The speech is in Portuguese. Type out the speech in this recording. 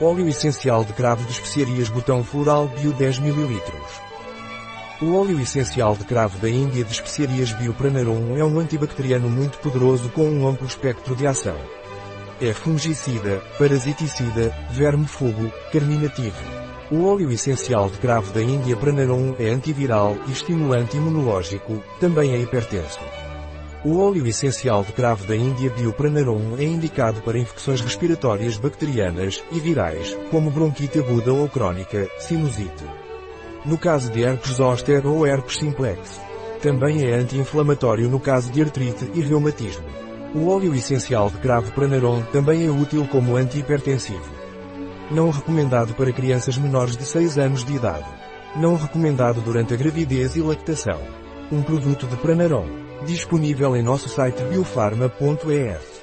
Óleo essencial de cravo de especiarias botão floral bio 10 ml. O óleo essencial de cravo da Índia de especiarias Biopranarum é um antibacteriano muito poderoso com um amplo espectro de ação. É fungicida, parasiticida, verme-fogo, carminativo. O óleo essencial de cravo da Índia Pranarum é antiviral e estimulante imunológico, também é hipertenso. O óleo essencial de cravo da Índia Biopranarum é indicado para infecções respiratórias bacterianas e virais, como bronquite aguda ou crônica, sinusite. No caso de herpes zoster ou herpes simplex. Também é anti-inflamatório no caso de artrite e reumatismo. O óleo essencial de cravo Pranarum também é útil como antihipertensivo. Não recomendado para crianças menores de 6 anos de idade. Não recomendado durante a gravidez e lactação. Um produto de Pranarum. Disponível em nosso site biofarma.es.